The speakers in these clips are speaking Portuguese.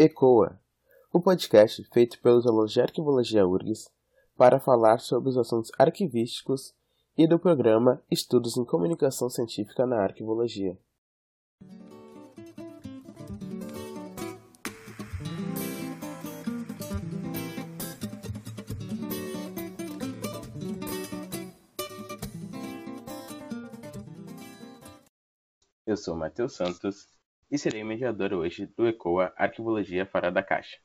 ECOA, o podcast feito pelos alunos de Arquivologia URGS para falar sobre os assuntos arquivísticos e do programa Estudos em Comunicação Científica na Arquivologia. Eu sou Matheus Santos e serei mediador hoje do ECOA Arquivologia Fora da Caixa.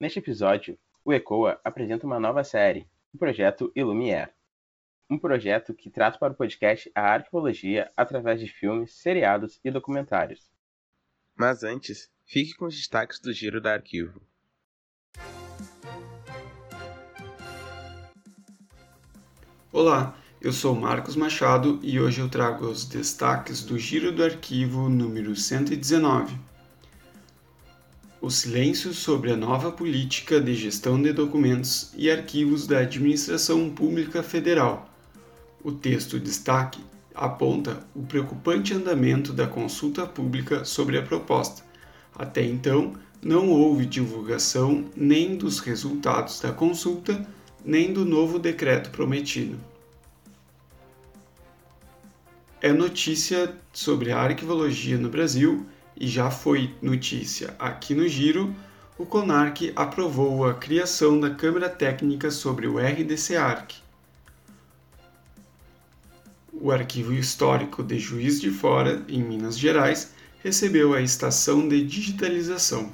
Neste episódio, o ECOA apresenta uma nova série, o projeto Ilumier. Um projeto que traz para o podcast a arquivologia através de filmes, seriados e documentários. Mas antes, fique com os destaques do Giro da Arquivo. Olá, eu sou Marcos Machado e hoje eu trago os destaques do Giro do Arquivo número 119. O silêncio sobre a nova política de gestão de documentos e arquivos da Administração Pública Federal. O texto destaque aponta o preocupante andamento da consulta pública sobre a proposta. Até então, não houve divulgação nem dos resultados da consulta, nem do novo decreto prometido é notícia sobre a arquivologia no Brasil e já foi notícia aqui no Giro, o CONARC aprovou a criação da Câmara Técnica sobre o RDC-ARC. O Arquivo Histórico de Juiz de Fora, em Minas Gerais, recebeu a estação de digitalização.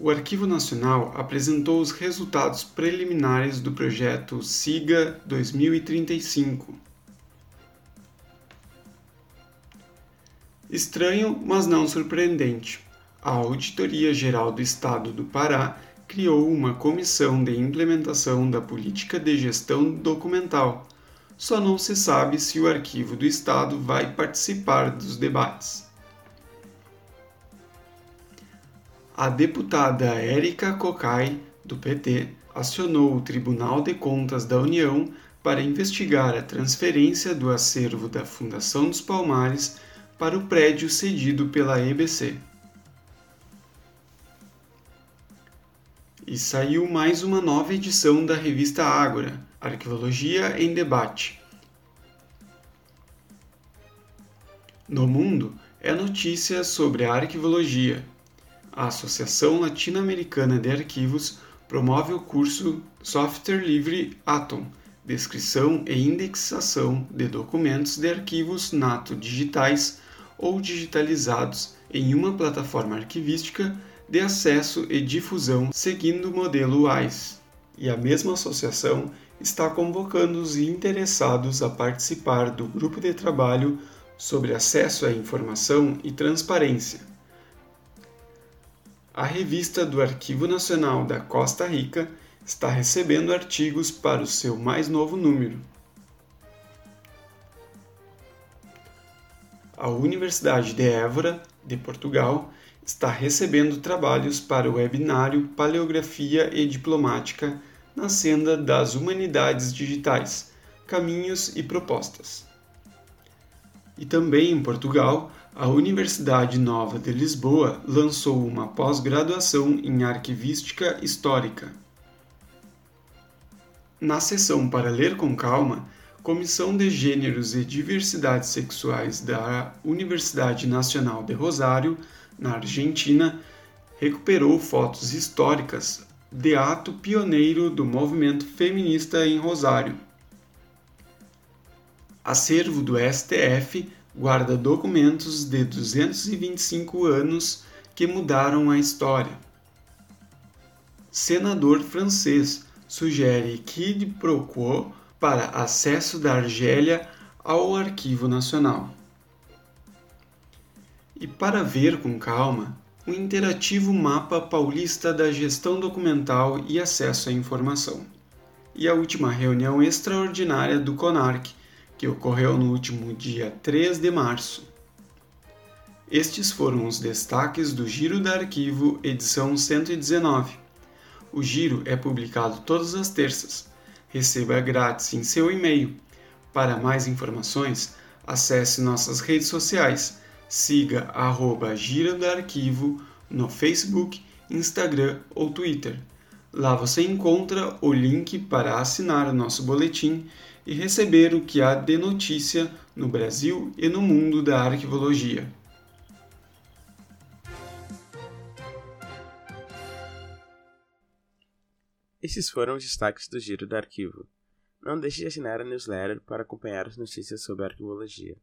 O Arquivo Nacional apresentou os resultados preliminares do projeto SIGA 2035 Estranho, mas não surpreendente. A Auditoria Geral do Estado do Pará criou uma comissão de implementação da política de gestão documental. Só não se sabe se o Arquivo do Estado vai participar dos debates. A deputada Érica Cocai, do PT, acionou o Tribunal de Contas da União para investigar a transferência do acervo da Fundação dos Palmares para o prédio cedido pela EBC. E saiu mais uma nova edição da revista Ágora, Arqueologia em Debate. No mundo é notícia sobre a arquivologia. A Associação Latino-Americana de Arquivos promove o curso Software Livre Atom, descrição e indexação de documentos de arquivos nato digitais ou digitalizados em uma plataforma arquivística de acesso e difusão seguindo o modelo WISE. E a mesma associação está convocando os interessados a participar do grupo de trabalho sobre acesso à informação e transparência. A revista do Arquivo Nacional da Costa Rica está recebendo artigos para o seu mais novo número. A Universidade de Évora, de Portugal, está recebendo trabalhos para o webinário Paleografia e Diplomática na Senda das Humanidades Digitais Caminhos e Propostas. E também em Portugal, a Universidade Nova de Lisboa lançou uma pós-graduação em Arquivística Histórica. Na sessão para ler com calma, Comissão de Gêneros e Diversidade Sexuais da Universidade Nacional de Rosário, na Argentina, recuperou fotos históricas de ato pioneiro do movimento feminista em Rosário. Acervo do STF guarda documentos de 225 anos que mudaram a história. Senador francês sugere quid pro para acesso da Argélia ao Arquivo Nacional. E para ver com calma, o interativo mapa paulista da gestão documental e acesso à informação. E a última reunião extraordinária do CONARC, que ocorreu no último dia 3 de março. Estes foram os destaques do Giro da Arquivo, edição 119. O giro é publicado todas as terças receba grátis em seu e-mail. Para mais informações, acesse nossas redes sociais, siga arroba Gira do Arquivo no Facebook, Instagram ou Twitter. Lá você encontra o link para assinar o nosso boletim e receber o que há de notícia no Brasil e no mundo da arquivologia. Esses foram os destaques do Giro do Arquivo. Não deixe de assinar a newsletter para acompanhar as notícias sobre arquivologia.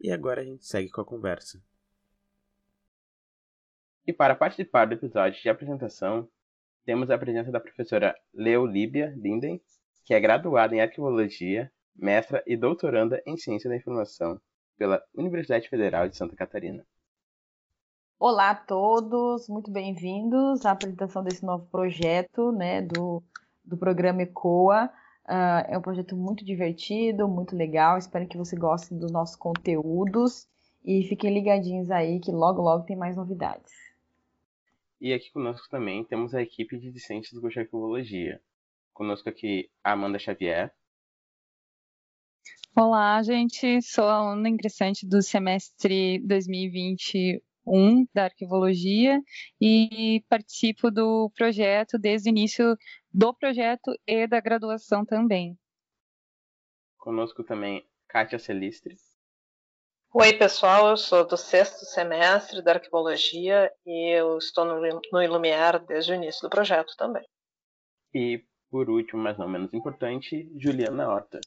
E agora a gente segue com a conversa. E para participar do episódio de apresentação, temos a presença da professora Leolíbia Linden, que é graduada em Arquivologia, mestra e doutoranda em Ciência da Informação pela Universidade Federal de Santa Catarina. Olá a todos, muito bem-vindos à apresentação desse novo projeto né, do, do programa ECOA. Uh, é um projeto muito divertido, muito legal. Espero que você goste dos nossos conteúdos e fiquem ligadinhos aí que logo, logo tem mais novidades. E aqui conosco também temos a equipe de discentes do curso de Arquivologia. Conosco aqui a Amanda Xavier. Olá, gente. Sou a aluna ingressante do semestre 2021 da Arquivologia e participo do projeto desde o início do projeto e da graduação também. Conosco também Kátia Celistre. Oi, pessoal, eu sou do sexto semestre da Arquivologia e eu estou no, no Ilumiar desde o início do projeto também. E, por último, mas não menos importante, Juliana Horta.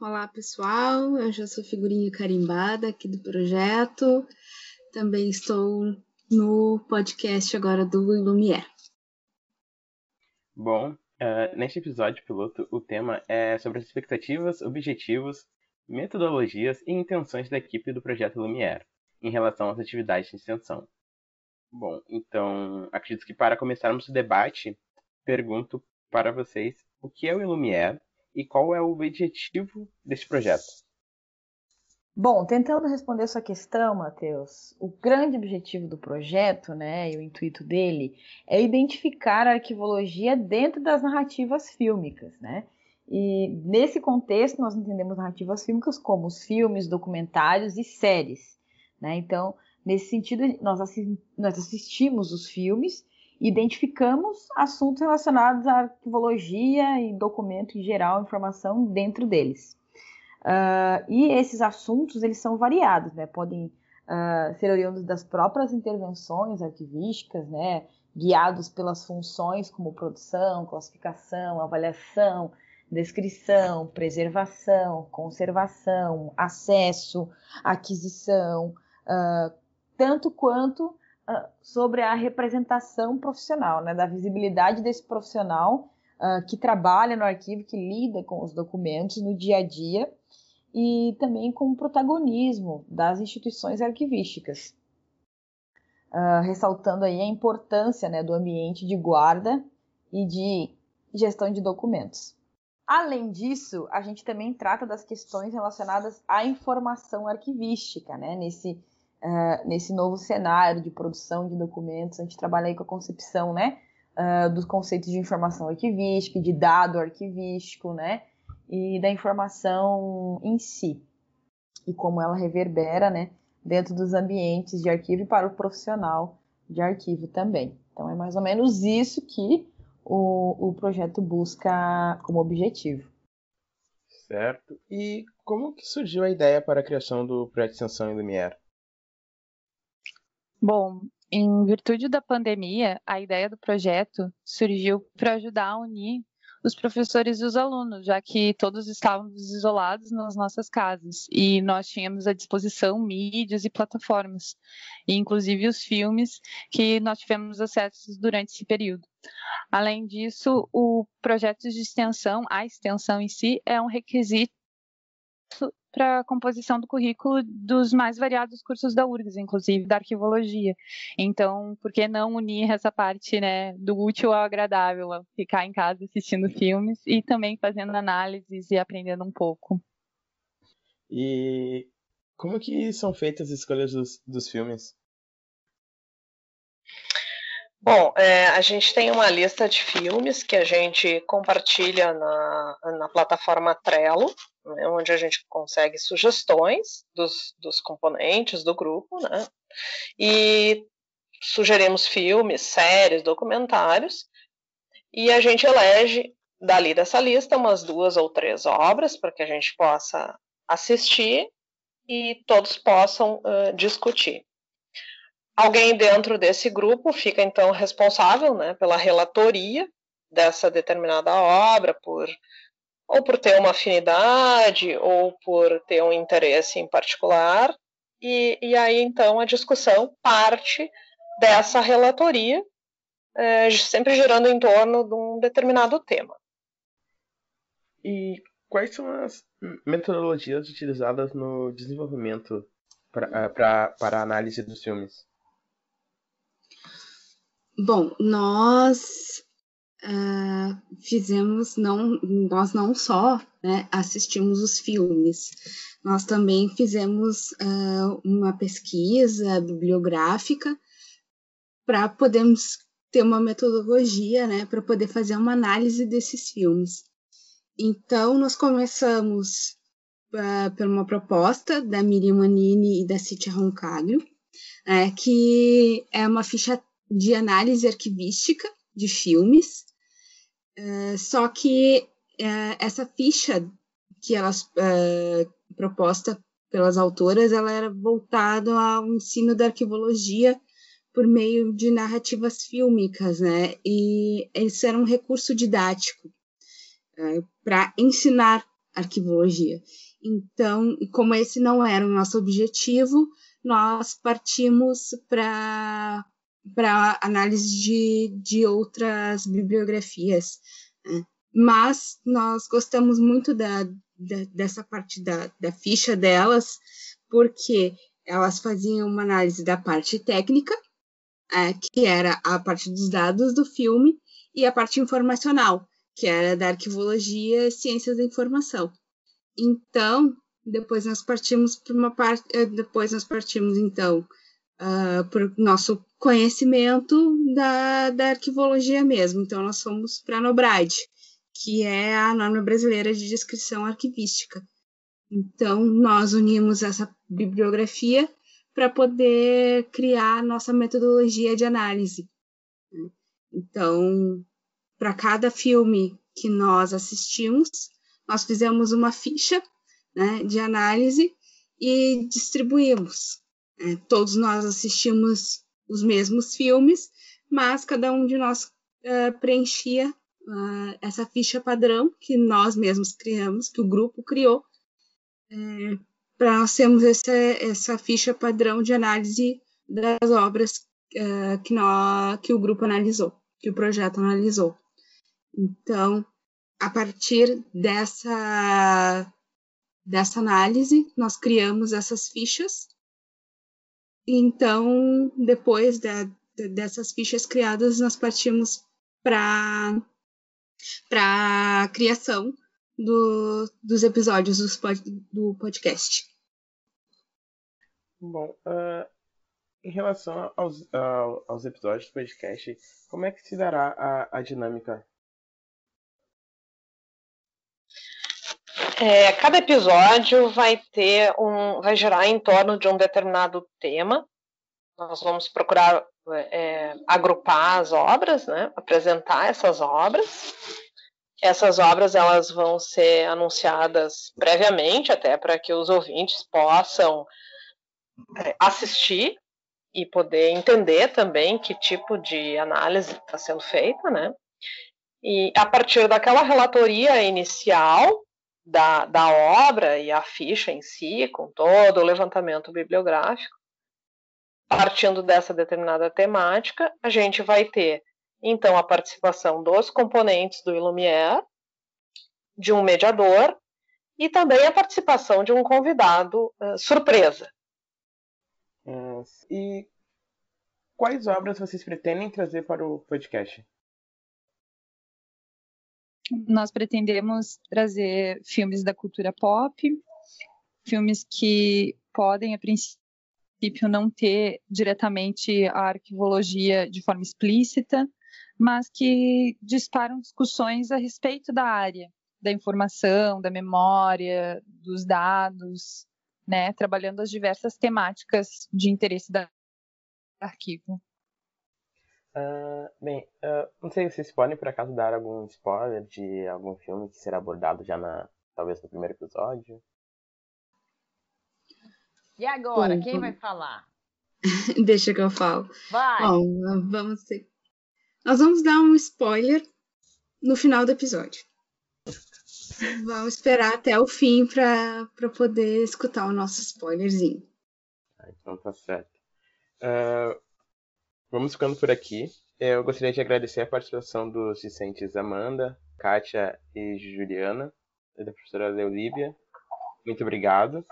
Olá, pessoal, eu já sou figurinha carimbada aqui do projeto. Também estou no podcast agora do Ilumiar. Bom, uh, neste episódio piloto, o tema é sobre as expectativas, objetivos metodologias e intenções da equipe do projeto Lumière em relação às atividades de extensão. Bom, então acredito que para começarmos o debate, pergunto para vocês o que é o Lumière e qual é o objetivo desse projeto. Bom, tentando responder sua questão, Matheus, o grande objetivo do projeto, né, e o intuito dele, é identificar a arquivologia dentro das narrativas fílmicas, né? E nesse contexto, nós entendemos narrativas fílmicas como os filmes, documentários e séries. Né? Então, nesse sentido, nós, nós assistimos os filmes e identificamos assuntos relacionados à arquivologia e documento em geral, informação dentro deles. Uh, e esses assuntos, eles são variados, né? podem uh, ser oriundos das próprias intervenções arquivísticas, né? guiados pelas funções como produção, classificação, avaliação, descrição, preservação, conservação, acesso, aquisição, uh, tanto quanto sobre a representação profissional, né, da visibilidade desse profissional que trabalha no arquivo, que lida com os documentos no dia a dia e também com o protagonismo das instituições arquivísticas. ressaltando aí a importância né, do ambiente de guarda e de gestão de documentos. Além disso, a gente também trata das questões relacionadas à informação arquivística, né? Nesse, uh, nesse novo cenário de produção de documentos, a gente trabalha aí com a concepção, né? Uh, dos conceitos de informação arquivística, de dado arquivístico, né? E da informação em si. E como ela reverbera, né? Dentro dos ambientes de arquivo e para o profissional de arquivo também. Então é mais ou menos isso que o, o projeto busca como objetivo. Certo. E como que surgiu a ideia para a criação do projeto extensão em Lumière? Bom, em virtude da pandemia, a ideia do projeto surgiu para ajudar a unir os professores e os alunos, já que todos estávamos isolados nas nossas casas e nós tínhamos à disposição mídias e plataformas, e inclusive os filmes que nós tivemos acesso durante esse período. Além disso, o projeto de extensão, a extensão em si, é um requisito para a composição do currículo dos mais variados cursos da URGS, inclusive da arquivologia. Então, por que não unir essa parte né, do útil ao agradável, ficar em casa assistindo filmes e também fazendo análises e aprendendo um pouco. E como que são feitas as escolhas dos, dos filmes? Bom, é, a gente tem uma lista de filmes que a gente compartilha na, na plataforma Trello, né, onde a gente consegue sugestões dos, dos componentes do grupo, né? E sugerimos filmes, séries, documentários, e a gente elege dali dessa lista umas duas ou três obras para que a gente possa assistir e todos possam uh, discutir. Alguém dentro desse grupo fica então responsável né, pela relatoria dessa determinada obra, por ou por ter uma afinidade, ou por ter um interesse em particular, e, e aí então a discussão parte dessa relatoria, é, sempre girando em torno de um determinado tema. E quais são as metodologias utilizadas no desenvolvimento pra, para análise dos filmes? Bom, nós uh, fizemos, não, nós não só né, assistimos os filmes, nós também fizemos uh, uma pesquisa bibliográfica para podermos ter uma metodologia, né, para poder fazer uma análise desses filmes. Então, nós começamos uh, por uma proposta da Miriam Manini e da Citia Roncaglio, é, que é uma ficha de análise arquivística de filmes, uh, só que uh, essa ficha que elas uh, proposta pelas autoras, ela era voltada ao ensino da arquivologia por meio de narrativas fílmicas, né? E isso era um recurso didático para ensinar arquivologia. Então, como esse não era o nosso objetivo, nós partimos para para análise de, de outras bibliografias. Né? Mas nós gostamos muito da, da, dessa parte da, da ficha delas, porque elas faziam uma análise da parte técnica, é, que era a parte dos dados do filme, e a parte informacional, que era da arquivologia e ciências da informação. Então, depois nós partimos para uma parte, eh, depois nós partimos então uh, por nosso conhecimento da, da arquivologia mesmo. Então, nós fomos para a NOBRAD, que é a norma brasileira de descrição arquivística. Então, nós unimos essa bibliografia para poder criar nossa metodologia de análise. Então, para cada filme que nós assistimos, nós fizemos uma ficha né, de análise e distribuímos. É, todos nós assistimos os mesmos filmes, mas cada um de nós uh, preenchia uh, essa ficha padrão que nós mesmos criamos, que o grupo criou, é, para nós termos essa, essa ficha padrão de análise das obras uh, que, que o grupo analisou, que o projeto analisou. Então, a partir dessa, dessa análise, nós criamos essas fichas então, depois da, dessas fichas criadas, nós partimos para a criação do, dos episódios dos pod, do podcast. Bom, uh, em relação aos, uh, aos episódios do podcast, como é que se dará a, a dinâmica? É, cada episódio vai ter um, vai girar em torno de um determinado tema. Nós vamos procurar é, agrupar as obras, né, apresentar essas obras. Essas obras elas vão ser anunciadas previamente, até para que os ouvintes possam é, assistir e poder entender também que tipo de análise está sendo feita, né? E a partir daquela relatoria inicial, da, da obra e a ficha em si, com todo o levantamento bibliográfico, partindo dessa determinada temática, a gente vai ter então a participação dos componentes do Ilumier, de um mediador e também a participação de um convidado uh, surpresa. e quais obras vocês pretendem trazer para o podcast? Nós pretendemos trazer filmes da cultura pop, filmes que podem, a princípio, não ter diretamente a arquivologia de forma explícita, mas que disparam discussões a respeito da área, da informação, da memória, dos dados, né, trabalhando as diversas temáticas de interesse da arquivo. Uh, bem, uh, não sei se vocês podem por acaso dar algum spoiler de algum filme que será abordado já na talvez no primeiro episódio. E agora, Bom, quem vai falar? Deixa que eu falo. Vai. Bom, vamos ter... Nós vamos dar um spoiler no final do episódio. Vamos esperar até o fim para poder escutar o nosso spoilerzinho. Ah, então tá certo. Uh, vamos ficando por aqui. Eu gostaria de agradecer a participação dos discentes Amanda, Kátia e Juliana, e da professora Leolívia. Muito obrigado.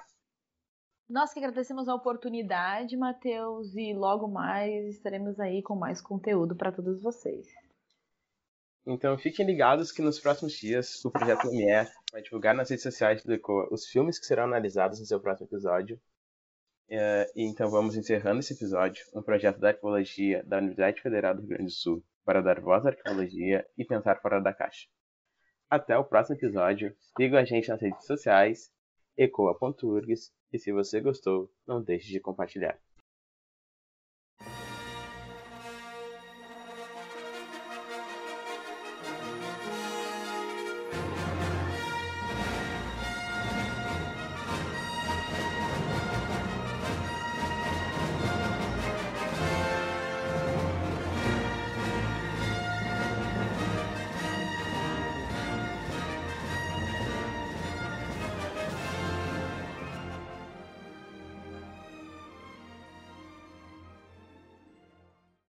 Nós que agradecemos a oportunidade, Matheus, e logo mais estaremos aí com mais conteúdo para todos vocês. Então fiquem ligados que nos próximos dias o Projeto Lumière vai divulgar nas redes sociais do ECOA os filmes que serão analisados no seu próximo episódio. É, e então vamos encerrando esse episódio, um projeto da arqueologia da Universidade Federal do Rio Grande do Sul para dar voz à arqueologia e pensar fora da caixa. Até o próximo episódio. Sigam a gente nas redes sociais, ecoa.urgs e se você gostou, não deixe de compartilhar.